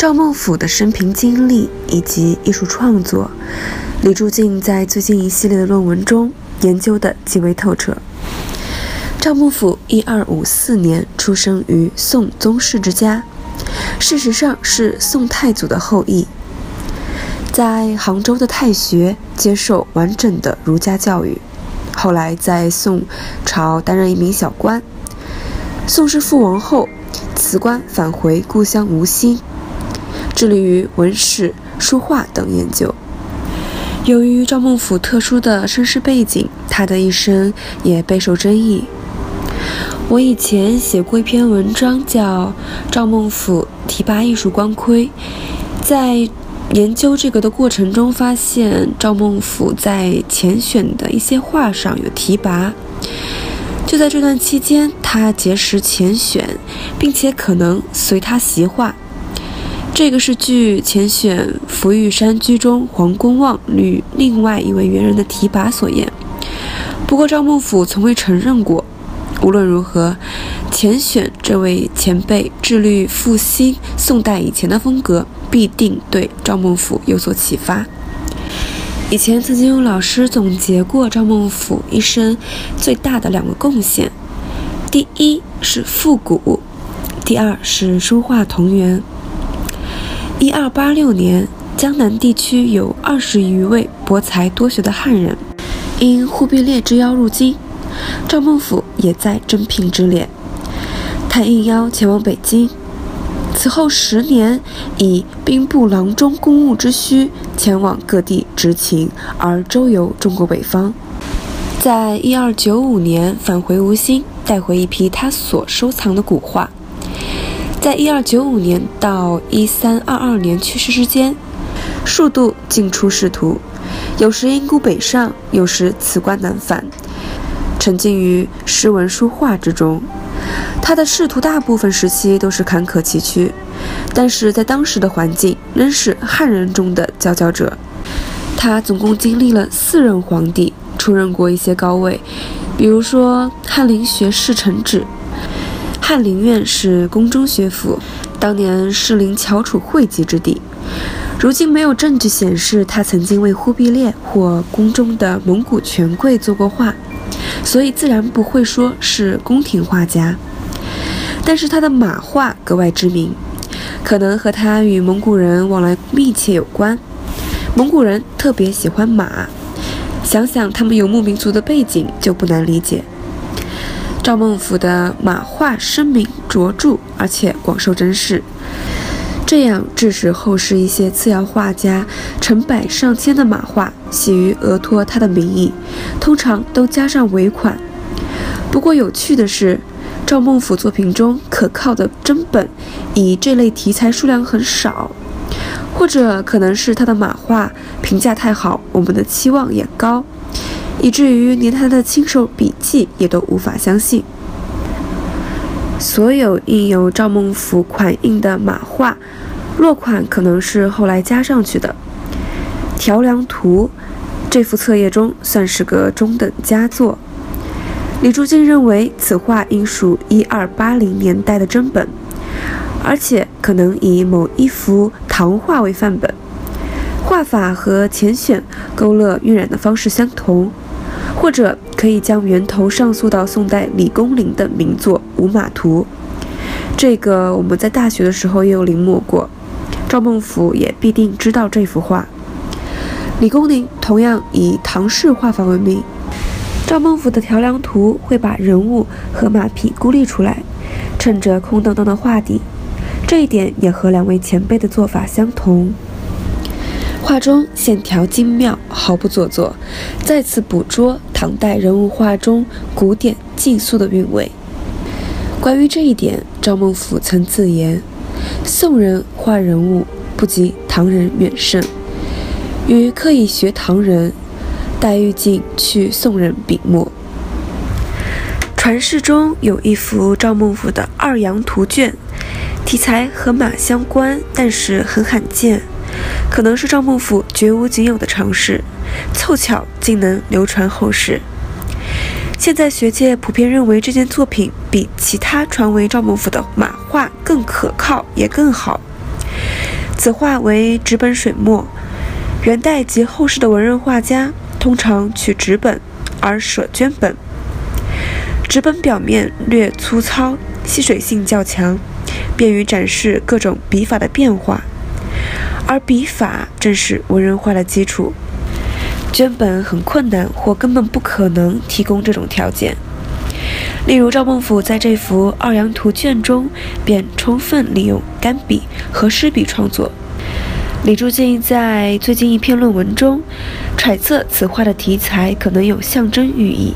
赵孟俯的生平经历以及艺术创作，李柱敬在最近一系列的论文中研究的极为透彻。赵孟俯一二五四年出生于宋宗室之家，事实上是宋太祖的后裔。在杭州的太学接受完整的儒家教育，后来在宋朝担任一名小官。宋氏父亡后，辞官返回故乡吴兴。致力于文史、书画等研究。由于赵孟俯特殊的身世背景，他的一生也备受争议。我以前写过一篇文章，叫《赵孟俯提拔艺术光辉》。在研究这个的过程中，发现赵孟俯在前选的一些画上有提拔。就在这段期间，他结识钱选，并且可能随他习画。这个是据前选《福玉山居》中黄公望与另外一位元人的提拔所言。不过赵孟俯从未承认过。无论如何，钱选这位前辈致力复兴宋代以前的风格，必定对赵孟俯有所启发。以前曾经有老师总结过赵孟俯一生最大的两个贡献：第一是复古，第二是书画同源。一二八六年，江南地区有二十余位博才多学的汉人，因忽必烈之邀入京，赵孟俯也在征聘之列。他应邀前往北京，此后十年以兵部郎中公务之需，前往各地执勤，而周游中国北方。在一二九五年返回吴兴，带回一批他所收藏的古画。在一二九五年到一三二二年去世之间，数度进出仕途，有时因故北上，有时辞官南返，沉浸于诗文书画之中。他的仕途大部分时期都是坎坷崎岖，但是在当时的环境，仍是汉人中的佼佼者。他总共经历了四任皇帝，出任过一些高位，比如说翰林学士承旨。翰林院是宫中学府，当年士林翘楚汇集之地。如今没有证据显示他曾经为忽必烈或宫中的蒙古权贵做过画，所以自然不会说是宫廷画家。但是他的马画格外知名，可能和他与蒙古人往来密切有关。蒙古人特别喜欢马，想想他们游牧民族的背景，就不难理解。赵孟俯的马画声名卓著，而且广受珍视，这样致使后世一些次要画家成百上千的马画喜于额托他的名义，通常都加上尾款。不过有趣的是，赵孟俯作品中可靠的真本以这类题材数量很少，或者可能是他的马画评价太好，我们的期望也高。以至于连他的亲手笔记也都无法相信。所有印有赵孟俯款印的马画，落款可能是后来加上去的。《条梁图》这幅册页中算是个中等佳作。李柱敬认为此画应属一二八零年代的真本，而且可能以某一幅唐画为范本，画法和浅选勾勒晕染的方式相同。或者可以将源头上溯到宋代李公麟的名作《五马图》，这个我们在大学的时候也有临摹过，赵孟俯也必定知道这幅画。李公麟同样以唐式画法闻名，赵孟俯的调梁图会把人物和马匹孤立出来，衬着空荡荡的画底，这一点也和两位前辈的做法相同。画中线条精妙，毫不做作，再次捕捉唐代人物画中古典竞速的韵味。关于这一点，赵孟俯曾自言：“宋人画人物不及唐人远胜。与刻意学唐人，黛玉竟去宋人笔墨。传世中有一幅赵孟俯的二杨图卷，题材和马相关，但是很罕见，可能是赵孟俯绝无仅有的尝试，凑巧竟能流传后世。现在学界普遍认为这件作品比其他传为赵孟俯的马画更可靠，也更好。此画为纸本水墨，元代及后世的文人画家通常取纸本而舍绢本。纸本表面略粗糙，吸水性较强，便于展示各种笔法的变化，而笔法正是文人画的基础。绢本很困难，或根本不可能提供这种条件。例如，赵孟頫在这幅二杨图卷中，便充分利用干笔和湿笔创作。李柱敬在最近一篇论文中，揣测此画的题材可能有象征寓意。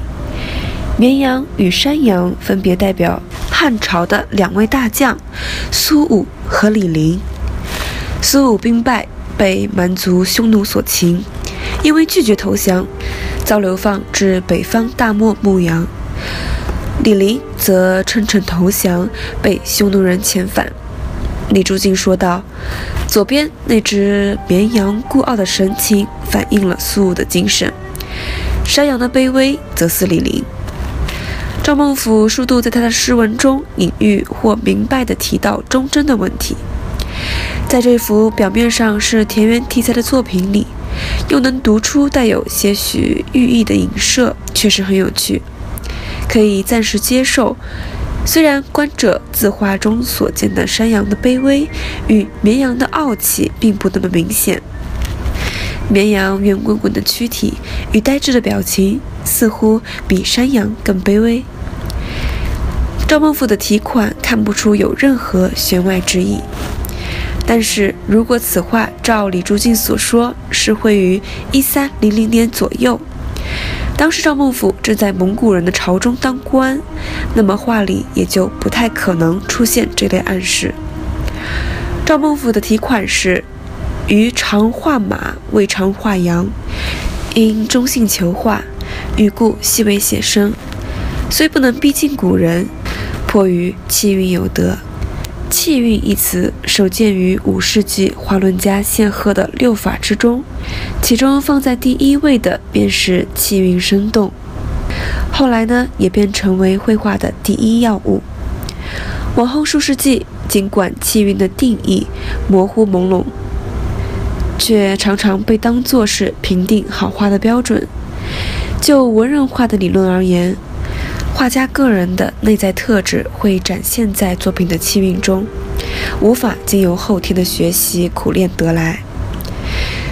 绵羊与山羊分别代表汉朝的两位大将苏武和李陵。苏武兵败，被蛮族匈奴所擒，因为拒绝投降，遭流放至北方大漠牧羊。李陵则称臣投降，被匈奴人遣返。李柱敬说道：“左边那只绵羊孤傲的神情，反映了苏武的精神；山羊的卑微，则似李陵。”赵孟頫数度在他的诗文中隐喻或明白地提到忠贞的问题，在这幅表面上是田园题材的作品里，又能读出带有些许寓意的影射，确实很有趣。可以暂时接受，虽然观者字画中所见的山羊的卑微与绵羊的傲气并不那么明显，绵羊圆滚滚的躯体与呆滞的表情似乎比山羊更卑微。赵孟頫的题款看不出有任何弦外之意，但是如果此画照李竹敬所说是绘于一三零零年左右。当时赵孟頫正在蒙古人的朝中当官，那么画里也就不太可能出现这类暗示。赵孟頫的题款是“余常画马，未常画羊”，因中性求画，欲故细微写生，虽不能逼近古人，迫于气韵有德。气韵一词首见于五世纪画论家献赫的六法之中，其中放在第一位的便是气韵生动。后来呢，也便成为绘画的第一要务。往后数世纪，尽管气韵的定义模糊朦胧，却常常被当作是评定好画的标准。就文人画的理论而言。画家个人的内在特质会展现在作品的气韵中，无法经由后天的学习苦练得来。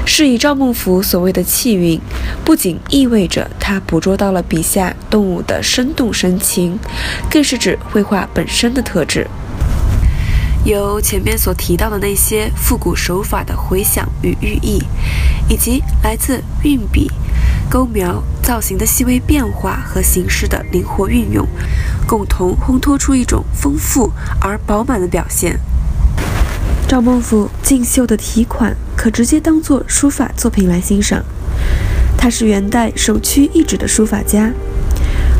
是以赵孟頫所谓的气韵，不仅意味着他捕捉到了笔下动物的生动神情，更是指绘画本身的特质。由前面所提到的那些复古手法的回响与寓意，以及来自运笔。勾描造型的细微变化和形式的灵活运用，共同烘托出一种丰富而饱满的表现。赵孟頫劲秀的题款可直接当作书法作品来欣赏。他是元代首屈一指的书法家，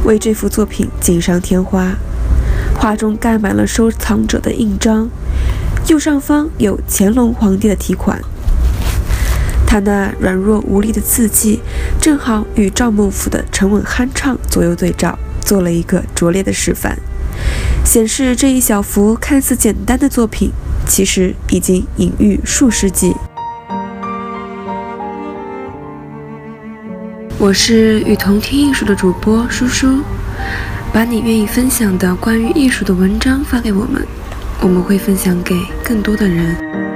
为这幅作品锦上添花。画中盖满了收藏者的印章，右上方有乾隆皇帝的题款。他那软弱无力的字迹，正好与赵孟頫的沉稳酣畅左右对照，做了一个拙劣的示范，显示这一小幅看似简单的作品，其实已经隐喻数世纪。我是与同听艺术的主播叔叔，把你愿意分享的关于艺术的文章发给我们，我们会分享给更多的人。